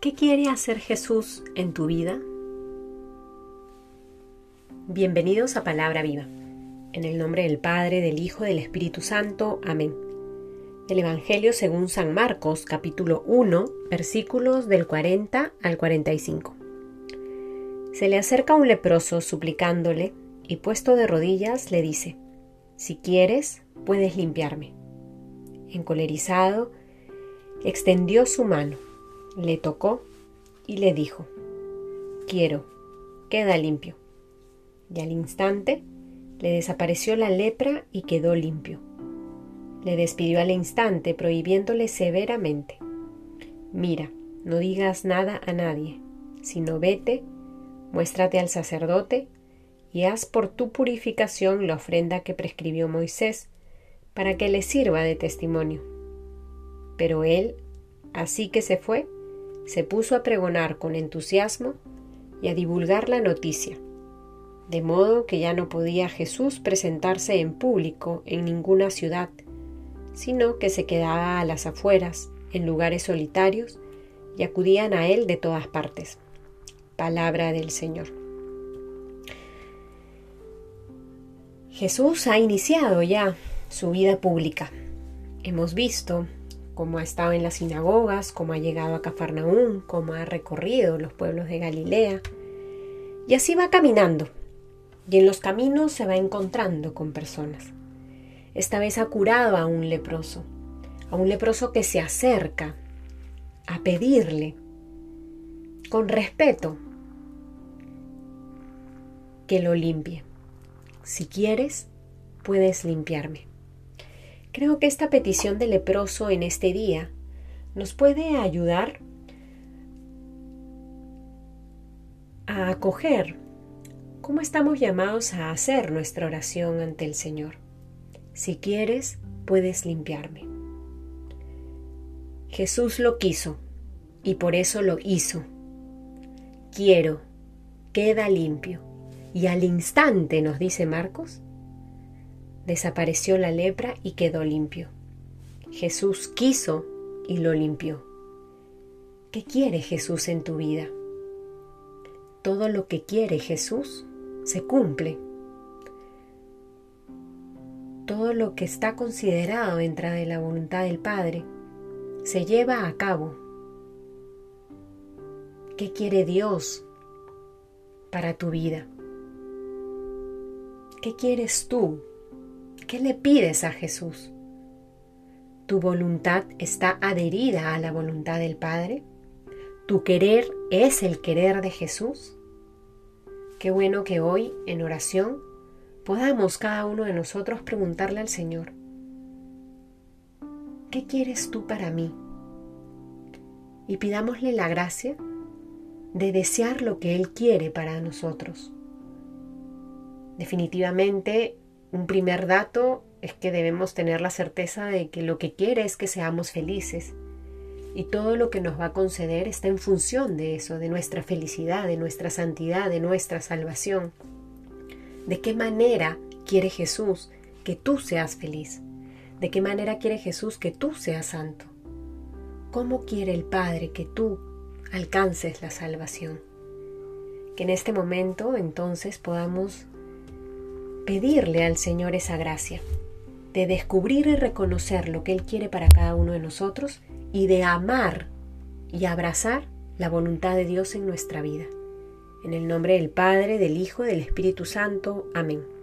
¿Qué quiere hacer Jesús en tu vida? Bienvenidos a Palabra Viva. En el nombre del Padre, del Hijo, del Espíritu Santo. Amén. El Evangelio según San Marcos, capítulo 1, versículos del 40 al 45. Se le acerca un leproso suplicándole y puesto de rodillas le dice, Si quieres, puedes limpiarme. Encolerizado, extendió su mano le tocó y le dijo, quiero, queda limpio. Y al instante le desapareció la lepra y quedó limpio. Le despidió al instante, prohibiéndole severamente, mira, no digas nada a nadie, sino vete, muéstrate al sacerdote y haz por tu purificación la ofrenda que prescribió Moisés, para que le sirva de testimonio. Pero él, así que se fue, se puso a pregonar con entusiasmo y a divulgar la noticia, de modo que ya no podía Jesús presentarse en público en ninguna ciudad, sino que se quedaba a las afueras, en lugares solitarios, y acudían a él de todas partes. Palabra del Señor. Jesús ha iniciado ya su vida pública. Hemos visto como ha estado en las sinagogas, como ha llegado a Cafarnaún, como ha recorrido los pueblos de Galilea. Y así va caminando. Y en los caminos se va encontrando con personas. Esta vez ha curado a un leproso, a un leproso que se acerca a pedirle con respeto que lo limpie. Si quieres, puedes limpiarme. Creo que esta petición del leproso en este día nos puede ayudar a acoger cómo estamos llamados a hacer nuestra oración ante el Señor. Si quieres, puedes limpiarme. Jesús lo quiso y por eso lo hizo. Quiero, queda limpio. Y al instante, nos dice Marcos, desapareció la lepra y quedó limpio. Jesús quiso y lo limpió. ¿Qué quiere Jesús en tu vida? Todo lo que quiere Jesús se cumple. Todo lo que está considerado dentro de la voluntad del Padre se lleva a cabo. ¿Qué quiere Dios para tu vida? ¿Qué quieres tú ¿Qué le pides a Jesús? ¿Tu voluntad está adherida a la voluntad del Padre? ¿Tu querer es el querer de Jesús? Qué bueno que hoy, en oración, podamos cada uno de nosotros preguntarle al Señor, ¿qué quieres tú para mí? Y pidámosle la gracia de desear lo que Él quiere para nosotros. Definitivamente un primer dato es que debemos tener la certeza de que lo que quiere es que seamos felices y todo lo que nos va a conceder está en función de eso, de nuestra felicidad, de nuestra santidad, de nuestra salvación. ¿De qué manera quiere Jesús que tú seas feliz? ¿De qué manera quiere Jesús que tú seas santo? ¿Cómo quiere el Padre que tú alcances la salvación? Que en este momento entonces podamos pedirle al Señor esa gracia, de descubrir y reconocer lo que Él quiere para cada uno de nosotros y de amar y abrazar la voluntad de Dios en nuestra vida. En el nombre del Padre, del Hijo del Espíritu Santo. Amén.